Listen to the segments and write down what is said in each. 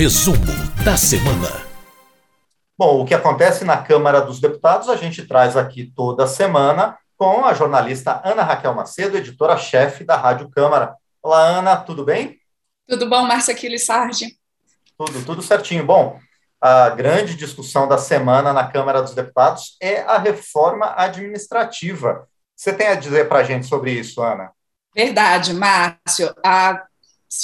Resumo da semana. Bom, o que acontece na Câmara dos Deputados a gente traz aqui toda semana com a jornalista Ana Raquel Macedo, editora-chefe da Rádio Câmara. Olá, Ana, tudo bem? Tudo bom, Márcia Sardi? Tudo, tudo certinho. Bom, a grande discussão da semana na Câmara dos Deputados é a reforma administrativa. Você tem a dizer para a gente sobre isso, Ana? Verdade, Márcio. A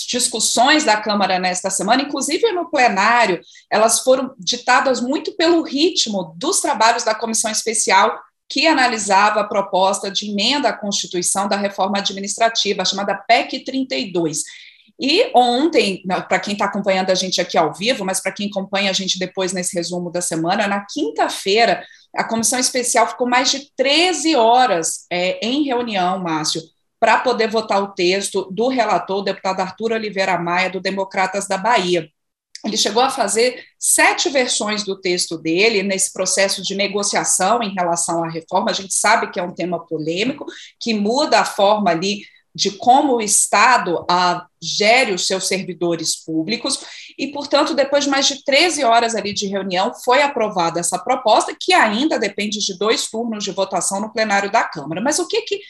discussões da Câmara nesta semana, inclusive no plenário, elas foram ditadas muito pelo ritmo dos trabalhos da comissão especial que analisava a proposta de emenda à Constituição da reforma administrativa, chamada PEC 32. E ontem, para quem está acompanhando a gente aqui ao vivo, mas para quem acompanha a gente depois nesse resumo da semana, na quinta-feira, a comissão especial ficou mais de 13 horas é, em reunião, Márcio, para poder votar o texto do relator, o deputado Arthur Oliveira Maia, do Democratas da Bahia. Ele chegou a fazer sete versões do texto dele nesse processo de negociação em relação à reforma. A gente sabe que é um tema polêmico, que muda a forma ali de como o Estado a, gere os seus servidores públicos, e, portanto, depois de mais de 13 horas ali de reunião, foi aprovada essa proposta, que ainda depende de dois turnos de votação no plenário da Câmara. Mas o que, que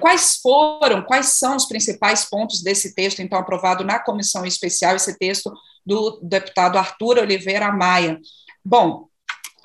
quais foram, quais são os principais pontos desse texto, então, aprovado na comissão especial, esse texto do deputado Arthur Oliveira Maia? Bom,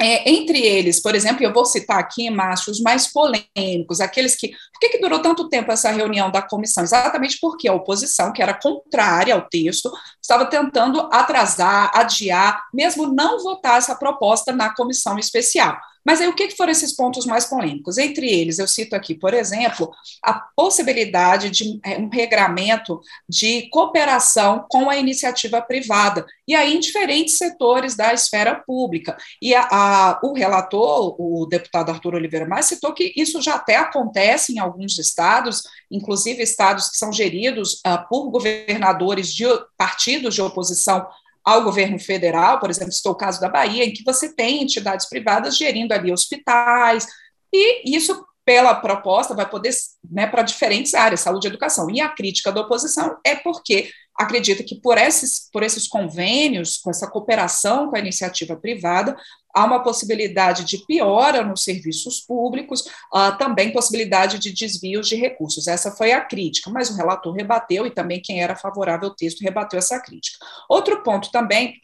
é, entre eles, por exemplo, eu vou citar aqui, Márcio, os mais polêmicos, aqueles que. Por que, que durou tanto tempo essa reunião da comissão? Exatamente porque a oposição, que era contrária ao texto, estava tentando atrasar, adiar, mesmo não votar essa proposta na comissão especial. Mas aí o que foram esses pontos mais polêmicos? Entre eles, eu cito aqui, por exemplo, a possibilidade de é, um regramento de cooperação com a iniciativa privada, e aí em diferentes setores da esfera pública. E a, a, o relator, o deputado Arthur Oliveira Mais, citou que isso já até acontece em alguns estados, inclusive estados que são geridos uh, por governadores de partidos de oposição ao governo federal, por exemplo, estou o caso da Bahia, em que você tem entidades privadas gerindo ali hospitais, e isso pela proposta vai poder né, para diferentes áreas, saúde e educação. E a crítica da oposição é porque acredita que por esses, por esses convênios, com essa cooperação com a iniciativa privada, há uma possibilidade de piora nos serviços públicos, uh, também possibilidade de desvios de recursos. Essa foi a crítica, mas o relator rebateu e também quem era favorável ao texto rebateu essa crítica. Outro ponto também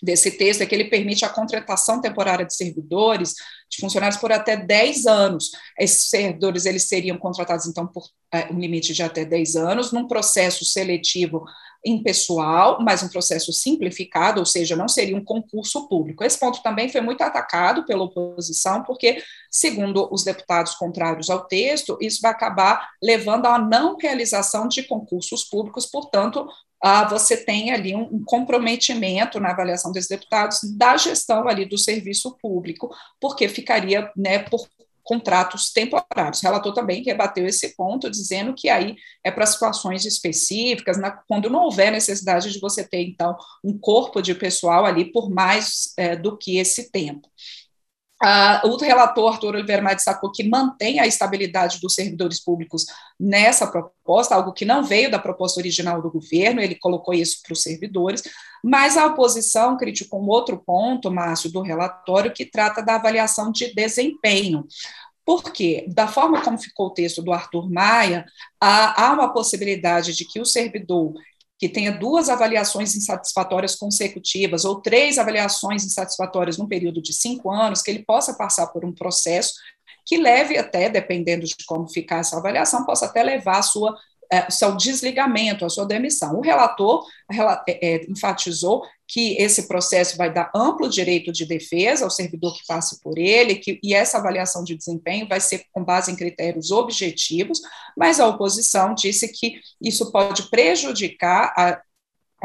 desse texto é que ele permite a contratação temporária de servidores, de funcionários por até 10 anos. Esses servidores eles seriam contratados, então, por é, um limite de até 10 anos, num processo seletivo impessoal, mas um processo simplificado, ou seja, não seria um concurso público. Esse ponto também foi muito atacado pela oposição, porque, segundo os deputados contrários ao texto, isso vai acabar levando à não realização de concursos públicos, portanto, ah, você tem ali um, um, comprometimento na avaliação dos deputados da gestão ali do serviço público, porque ficaria né, por contratos temporários. O relator também rebateu esse ponto, dizendo que aí é para situações específicas, na, quando não houver necessidade de você ter, então, um corpo de pessoal ali por mais é, do que esse tempo. Uh, o relator Arthur Oliveira Maia destacou que mantém a estabilidade dos servidores públicos nessa proposta, algo que não veio da proposta original do governo, ele colocou isso para os servidores, mas a oposição criticou um outro ponto, Márcio, do relatório, que trata da avaliação de desempenho. Porque, da forma como ficou o texto do Arthur Maia, há, há uma possibilidade de que o servidor que tenha duas avaliações insatisfatórias consecutivas ou três avaliações insatisfatórias num período de cinco anos, que ele possa passar por um processo que leve até, dependendo de como ficar essa avaliação, possa até levar a sua é, seu desligamento, a sua demissão. O relator é, é, enfatizou que esse processo vai dar amplo direito de defesa ao servidor que passe por ele, que, e essa avaliação de desempenho vai ser com base em critérios objetivos, mas a oposição disse que isso pode prejudicar a,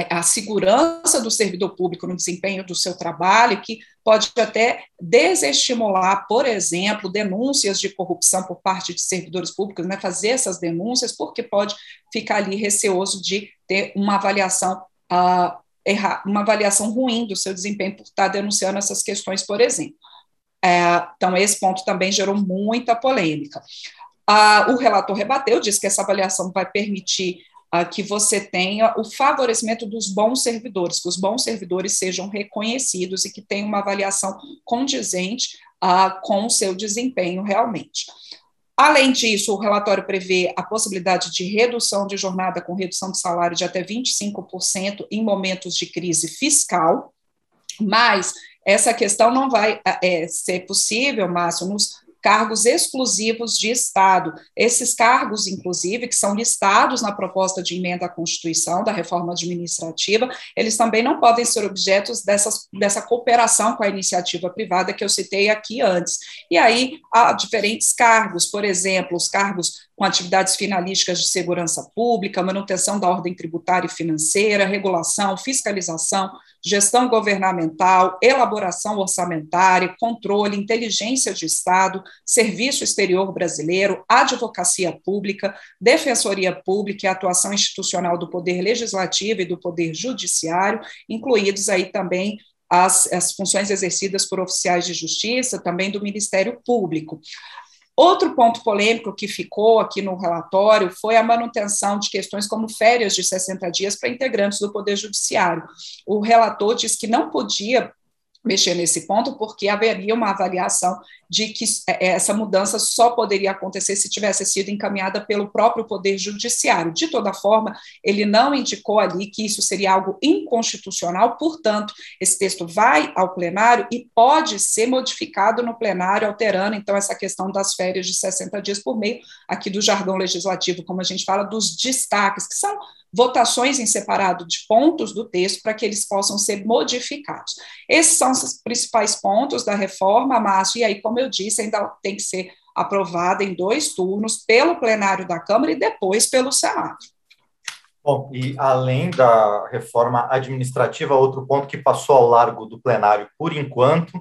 a segurança do servidor público no desempenho do seu trabalho, que pode até desestimular, por exemplo, denúncias de corrupção por parte de servidores públicos, né, fazer essas denúncias, porque pode ficar ali receoso de ter uma avaliação uh, errar, uma avaliação ruim do seu desempenho por estar denunciando essas questões, por exemplo. É, então, esse ponto também gerou muita polêmica. Ah, o relator rebateu, disse que essa avaliação vai permitir uh, que você tenha o favorecimento dos bons servidores, que os bons servidores sejam reconhecidos e que tenham uma avaliação condizente uh, com o seu desempenho realmente. Além disso, o relatório prevê a possibilidade de redução de jornada com redução de salário de até 25% em momentos de crise fiscal, mas essa questão não vai é, ser possível, Márcio, nos cargos exclusivos de Estado. Esses cargos, inclusive, que são listados na proposta de emenda à Constituição, da reforma administrativa, eles também não podem ser objetos dessas, dessa cooperação com a iniciativa privada que eu citei aqui antes. E aí há diferentes cargos, por exemplo, os cargos com atividades finalísticas de segurança pública, manutenção da ordem tributária e financeira, regulação, fiscalização, gestão governamental, elaboração orçamentária, controle, inteligência de Estado, serviço exterior brasileiro, advocacia pública, defensoria pública e atuação institucional do Poder Legislativo e do Poder Judiciário, incluídos aí também as, as funções exercidas por oficiais de justiça, também do Ministério Público. Outro ponto polêmico que ficou aqui no relatório foi a manutenção de questões como férias de 60 dias para integrantes do Poder Judiciário. O relator disse que não podia mexer nesse ponto, porque haveria uma avaliação de que é, essa mudança só poderia acontecer se tivesse sido encaminhada pelo próprio Poder Judiciário. De toda forma, ele não indicou ali que isso seria algo inconstitucional, portanto, esse texto vai ao plenário e pode ser modificado no plenário, alterando, então, essa questão das férias de 60 dias por meio, aqui do jargão legislativo, como a gente fala, dos destaques, que são votações em separado de pontos do texto para que eles possam ser modificados. Esses são os principais pontos da reforma, Márcio, e aí, como eu disse, ainda tem que ser aprovada em dois turnos pelo plenário da Câmara e depois pelo Senado. Bom, e além da reforma administrativa, outro ponto que passou ao largo do plenário por enquanto,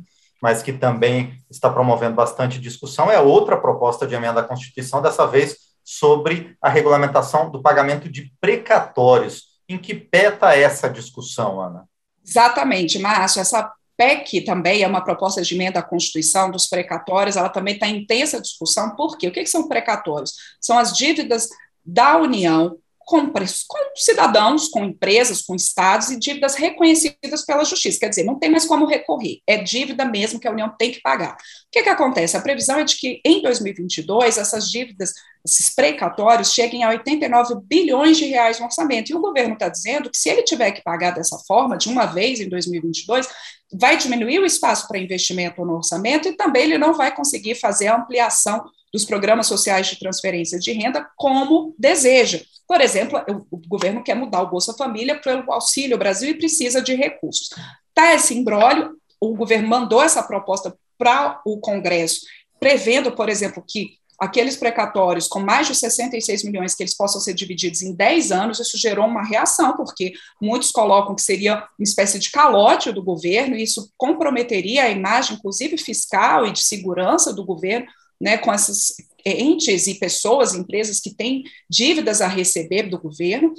mas que também está promovendo bastante discussão, é outra proposta de emenda à Constituição, dessa vez sobre a regulamentação do pagamento de precatórios. Em que peta essa discussão, Ana? Exatamente, Márcio. Essa PEC também é uma proposta de emenda à Constituição dos precatórios, ela também está em intensa discussão, por quê? O que, que são precatórios? São as dívidas da União com, com, cidadãos, com empresas, com estados e dívidas reconhecidas pela justiça. Quer dizer, não tem mais como recorrer, é dívida mesmo que a União tem que pagar. O que, que acontece? A previsão é de que em 2022 essas dívidas, esses precatórios, cheguem a 89 bilhões de reais no orçamento. E o governo está dizendo que se ele tiver que pagar dessa forma, de uma vez em 2022, vai diminuir o espaço para investimento no orçamento e também ele não vai conseguir fazer a ampliação dos programas sociais de transferência de renda como deseja. Por exemplo, o, governo quer mudar o Bolsa Família para o Auxílio Brasil e precisa de recursos. Tá esse imbróglio, o governo mandou essa proposta para o Congresso, prevendo, por exemplo, que aqueles precatórios com mais de 66 milhões que eles possam ser divididos em 10 anos, isso gerou uma reação, porque muitos colocam que seria uma espécie de calote do governo, e isso comprometeria a imagem, inclusive fiscal e de segurança do governo, né, com essas entes e pessoas, empresas que têm dívidas a receber do governo,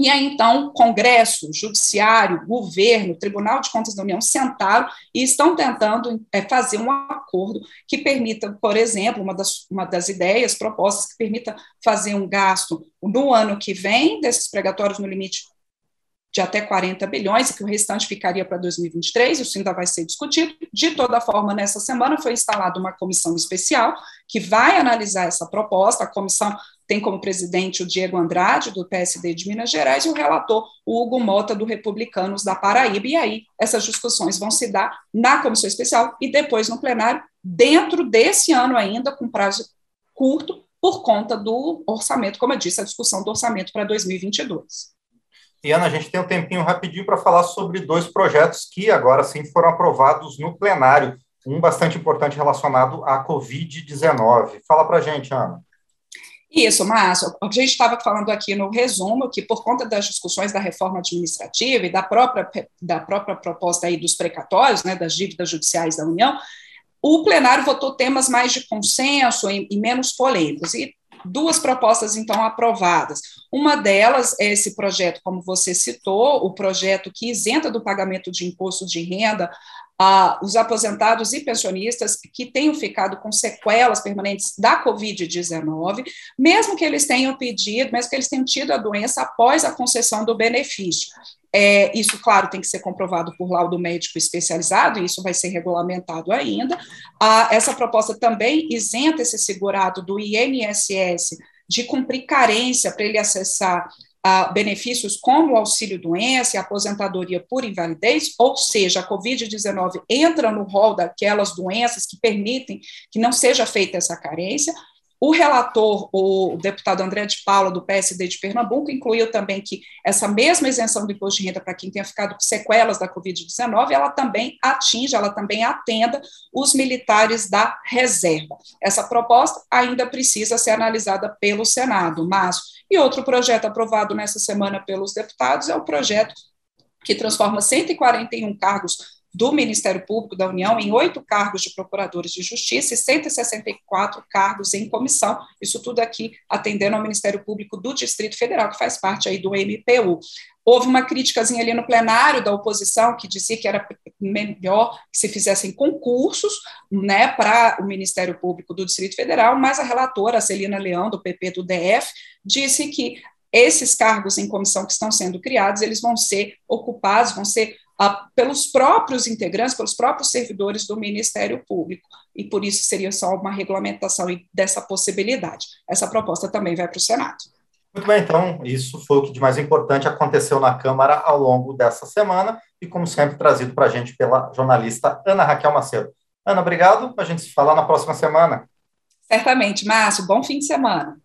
e aí, então, Congresso, Judiciário, Governo, Tribunal de Contas da União sentaram e estão tentando é, fazer um acordo que permita, por exemplo, uma das, uma das ideias propostas que permita fazer um gasto no ano que vem desses pregatórios no limite de até 40 bilhões, e que o restante ficaria para 2023, isso ainda vai ser discutido. De toda forma, nessa semana foi instalada uma comissão especial que vai analisar essa proposta. A comissão tem como presidente o Diego Andrade, do PSD de Minas Gerais, e o relator, o Hugo Mota, do Republicanos da Paraíba. E aí, essas discussões vão se dar na comissão especial e depois no plenário, dentro desse ano ainda, com prazo curto, por conta do orçamento, como eu disse, a discussão do orçamento para 2022. E, Ana, a gente tem um tempinho rapidinho para falar sobre dois projetos que agora sim foram aprovados no plenário. Um bastante importante relacionado à Covid-19. Fala para a gente, Ana. Isso, Márcio. A gente estava falando aqui no resumo que, por conta das discussões da reforma administrativa e da própria, da própria proposta aí dos precatórios, né, das dívidas judiciais da União, o plenário votou temas mais de consenso e, e menos polêmicos. E duas propostas, então, aprovadas. Uma delas é esse projeto, como você citou, o projeto que isenta do pagamento de imposto de renda ah, os aposentados e pensionistas que tenham ficado com sequelas permanentes da Covid-19, mesmo que eles tenham pedido, mesmo que eles tenham tido a doença após a concessão do benefício. É, isso, claro, tem que ser comprovado por laudo médico especializado, e isso vai ser regulamentado ainda. Ah, essa proposta também isenta esse segurado do INSS de cumprir carência para ele acessar uh, benefícios como auxílio-doença e aposentadoria por invalidez, ou seja, a Covid-19 entra no rol daquelas doenças que permitem que não seja feita essa carência, o relator, o deputado André de Paula, do PSD de Pernambuco, incluiu também que essa mesma isenção do imposto de renda para quem tenha ficado com sequelas da Covid-19, ela também atinge, ela também atenda os militares da reserva. Essa proposta ainda precisa ser analisada pelo Senado, mas e outro projeto aprovado nessa semana pelos deputados é o projeto que transforma 141 cargos do Ministério Público da União em oito cargos de procuradores de justiça e 164 cargos em comissão, isso tudo aqui atendendo ao Ministério Público do Distrito Federal, que faz parte aí do MPU. Houve uma críticazinha ali no plenário da oposição que dizia que era melhor que se fizessem concursos né, para o Ministério Público do Distrito Federal, mas a relatora, Celina Leão, do PP do DF, disse que esses cargos em comissão que estão sendo criados, eles vão ser ocupados, vão ser pelos próprios integrantes, pelos próprios servidores do Ministério Público, e por isso seria só uma regulamentação dessa possibilidade. Essa proposta também vai para o Senado. Muito bem, então, isso foi o que de mais importante aconteceu na Câmara ao longo dessa semana, e como sempre, trazido para a gente pela jornalista Ana Raquel Macedo. Ana, obrigado, a gente se falar na próxima semana. Certamente, Márcio, bom fim de semana.